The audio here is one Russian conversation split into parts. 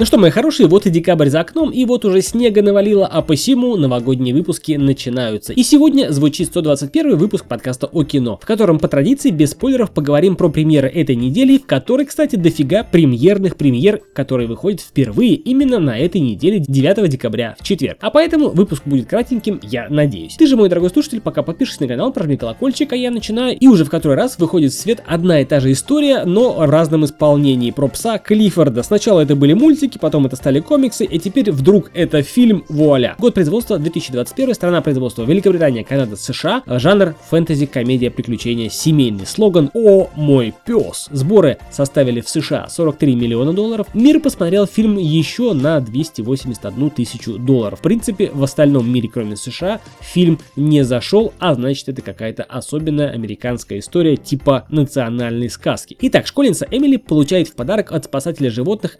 Ну что, мои хорошие, вот и декабрь за окном, и вот уже снега навалило, а посему новогодние выпуски начинаются. И сегодня звучит 121 выпуск подкаста о кино, в котором по традиции без спойлеров поговорим про премьеры этой недели, в которой, кстати, дофига премьерных премьер, которые выходят впервые именно на этой неделе 9 декабря в четверг. А поэтому выпуск будет кратеньким, я надеюсь. Ты же, мой дорогой слушатель, пока подпишись на канал, прожми колокольчик, а я начинаю. И уже в который раз выходит в свет одна и та же история, но в разном исполнении про пса Клиффорда. Сначала это были мультики, потом это стали комиксы, и теперь вдруг это фильм вуаля. Год производства 2021, страна производства Великобритания, Канада, США, жанр фэнтези, комедия, приключения, семейный слоган «О мой пес». Сборы составили в США 43 миллиона долларов. Мир посмотрел фильм еще на 281 тысячу долларов. В принципе, в остальном мире, кроме США, фильм не зашел, а значит это какая-то особенная американская история типа национальной сказки. Итак, школьница Эмили получает в подарок от спасателя животных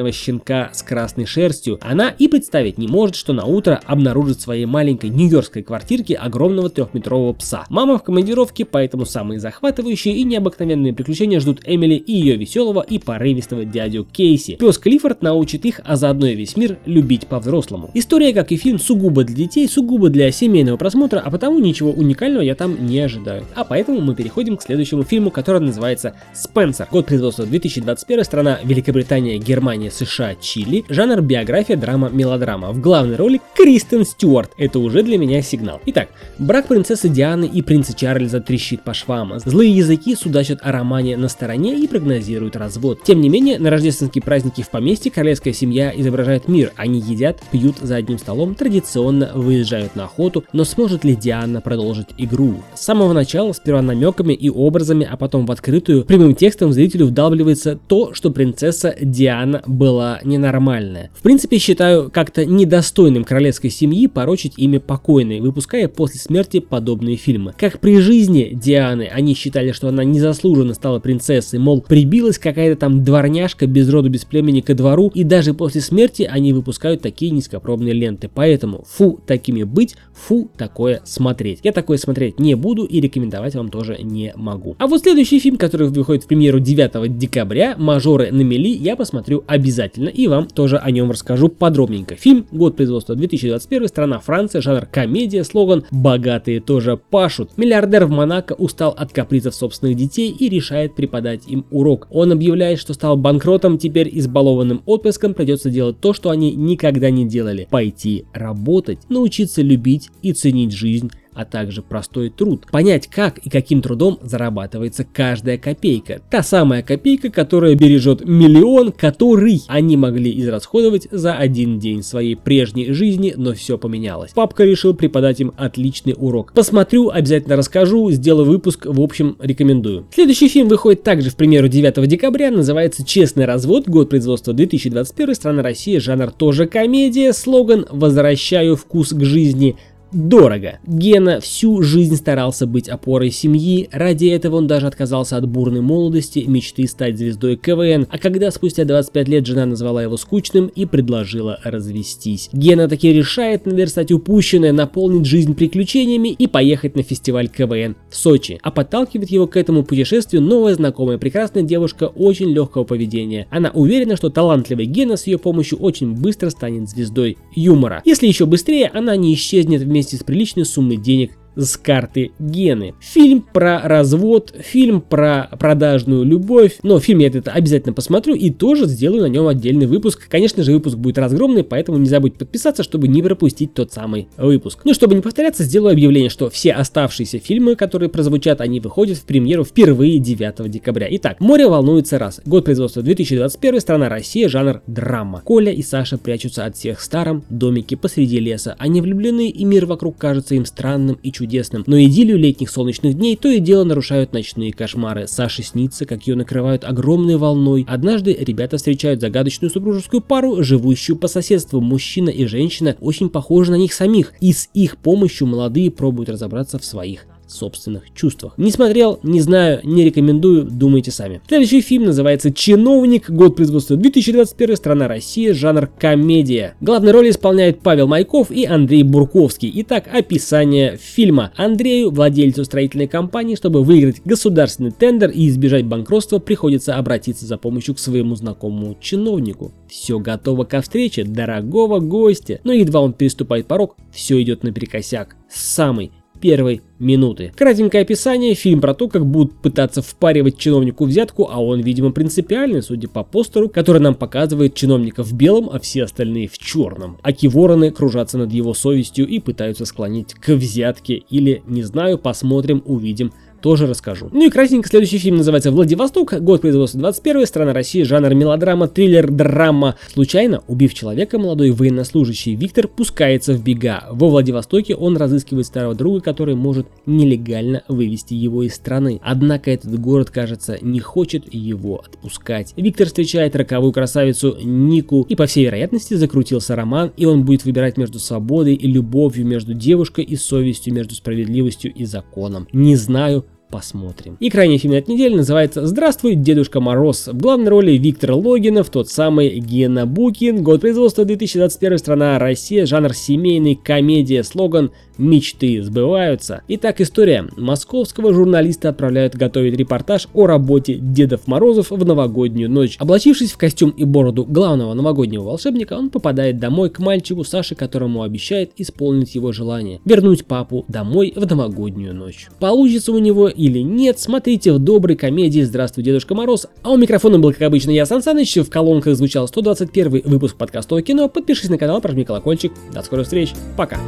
очаровательного щенка с красной шерстью. Она и представить не может, что на утро обнаружит в своей маленькой нью-йоркской квартирке огромного трехметрового пса. Мама в командировке, поэтому самые захватывающие и необыкновенные приключения ждут Эмили и ее веселого и порывистого дядю Кейси. Пес Клиффорд научит их, а заодно и весь мир, любить по-взрослому. История, как и фильм, сугубо для детей, сугубо для семейного просмотра, а потому ничего уникального я там не ожидаю. А поэтому мы переходим к следующему фильму, который называется «Спенсер». Год производства 2021, страна Великобритания, Германия, США, Чили. Жанр биография, драма, мелодрама. В главной роли Кристен Стюарт. Это уже для меня сигнал. Итак, брак принцессы Дианы и принца Чарльза трещит по швам. Злые языки судачат о романе на стороне и прогнозируют развод. Тем не менее, на рождественские праздники в поместье королевская семья изображает мир. Они едят, пьют за одним столом, традиционно выезжают на охоту, но сможет ли Диана продолжить игру? С самого начала, сперва намеками и образами, а потом в открытую, прямым текстом зрителю вдалбливается то, что принцесса Диана была ненормальная. В принципе, считаю как-то недостойным королевской семьи порочить имя покойной, выпуская после смерти подобные фильмы. Как при жизни Дианы они считали, что она незаслуженно стала принцессой, мол, прибилась какая-то там дворняжка без роду, без племени ко двору, и даже после смерти они выпускают такие низкопробные ленты. Поэтому фу такими быть, фу такое смотреть. Я такое смотреть не буду и рекомендовать вам тоже не могу. А вот следующий фильм, который выходит в премьеру 9 декабря, «Мажоры на мели», я посмотрю обязательно и вам тоже о нем расскажу подробненько. Фильм, год производства 2021, страна Франция, жанр комедия, слоган «Богатые тоже пашут». Миллиардер в Монако устал от капризов собственных детей и решает преподать им урок. Он объявляет, что стал банкротом, теперь избалованным отпрыском придется делать то, что они никогда не делали. Пойти работать, научиться любить и ценить жизнь, а также простой труд. Понять, как и каким трудом зарабатывается каждая копейка. Та самая копейка, которая бережет миллион, который они могли израсходовать за один день своей прежней жизни, но все поменялось. Папка решил преподать им отличный урок. Посмотрю, обязательно расскажу, сделаю выпуск, в общем, рекомендую. Следующий фильм выходит также, в примеру, 9 декабря, называется «Честный развод», год производства 2021, страна Россия, жанр тоже комедия, слоган «Возвращаю вкус к жизни», дорого. Гена всю жизнь старался быть опорой семьи, ради этого он даже отказался от бурной молодости, мечты стать звездой КВН, а когда спустя 25 лет жена назвала его скучным и предложила развестись. Гена таки решает наверстать упущенное, наполнить жизнь приключениями и поехать на фестиваль КВН в Сочи, а подталкивает его к этому путешествию новая знакомая прекрасная девушка очень легкого поведения. Она уверена, что талантливый Гена с ее помощью очень быстро станет звездой юмора. Если еще быстрее, она не исчезнет вместе вместе с приличной суммой денег с карты Гены. Фильм про развод, фильм про продажную любовь. Но фильм я этот обязательно посмотрю и тоже сделаю на нем отдельный выпуск. Конечно же, выпуск будет разгромный, поэтому не забудь подписаться, чтобы не пропустить тот самый выпуск. Ну чтобы не повторяться, сделаю объявление, что все оставшиеся фильмы, которые прозвучат, они выходят в премьеру впервые 9 декабря. Итак, «Море волнуется раз». Год производства 2021, страна Россия, жанр драма. Коля и Саша прячутся от всех в старом домике посреди леса. Они влюблены, и мир вокруг кажется им странным и чудесным, но идиллию летних солнечных дней то и дело нарушают ночные кошмары. Саше снится, как ее накрывают огромной волной. Однажды ребята встречают загадочную супружескую пару, живущую по соседству. Мужчина и женщина очень похожи на них самих, и с их помощью молодые пробуют разобраться в своих собственных чувствах. Не смотрел, не знаю, не рекомендую, думайте сами. Следующий фильм называется «Чиновник», год производства 2021, страна Россия, жанр комедия. Главные роли исполняют Павел Майков и Андрей Бурковский. Итак, описание фильма. Андрею, владельцу строительной компании, чтобы выиграть государственный тендер и избежать банкротства, приходится обратиться за помощью к своему знакомому чиновнику. Все готово ко встрече дорогого гостя, но едва он переступает порог, все идет наперекосяк. Самый первой минуты. Кратенькое описание, фильм про то, как будут пытаться впаривать чиновнику взятку, а он, видимо, принципиальный, судя по постеру, который нам показывает чиновника в белом, а все остальные в черном. Аки вороны кружатся над его совестью и пытаются склонить к взятке или, не знаю, посмотрим, увидим, тоже расскажу. Ну и красненько следующий фильм называется «Владивосток», год производства 21 страна России, жанр мелодрама, триллер, драма. Случайно, убив человека, молодой военнослужащий Виктор пускается в бега. Во Владивостоке он разыскивает старого друга, который может нелегально вывести его из страны. Однако этот город, кажется, не хочет его отпускать. Виктор встречает роковую красавицу Нику, и по всей вероятности закрутился роман, и он будет выбирать между свободой и любовью, между девушкой и совестью, между справедливостью и законом. Не знаю, посмотрим. И крайний фильм этой недели называется «Здравствуй, Дедушка Мороз». В главной роли Виктор Логинов, тот самый Гена Букин. Год производства 2021, страна Россия, жанр семейный, комедия, слоган «Мечты сбываются». Итак, история. Московского журналиста отправляют готовить репортаж о работе Дедов Морозов в новогоднюю ночь. Облачившись в костюм и бороду главного новогоднего волшебника, он попадает домой к мальчику Саше, которому обещает исполнить его желание – вернуть папу домой в новогоднюю ночь. Получится у него или нет, смотрите в доброй комедии «Здравствуй, Дедушка Мороз». А у микрофона был, как обычно, я, Сан Саныч. В колонках звучал 121 выпуск подкаста о кино. Подпишись на канал, прожми колокольчик. До скорых встреч. Пока.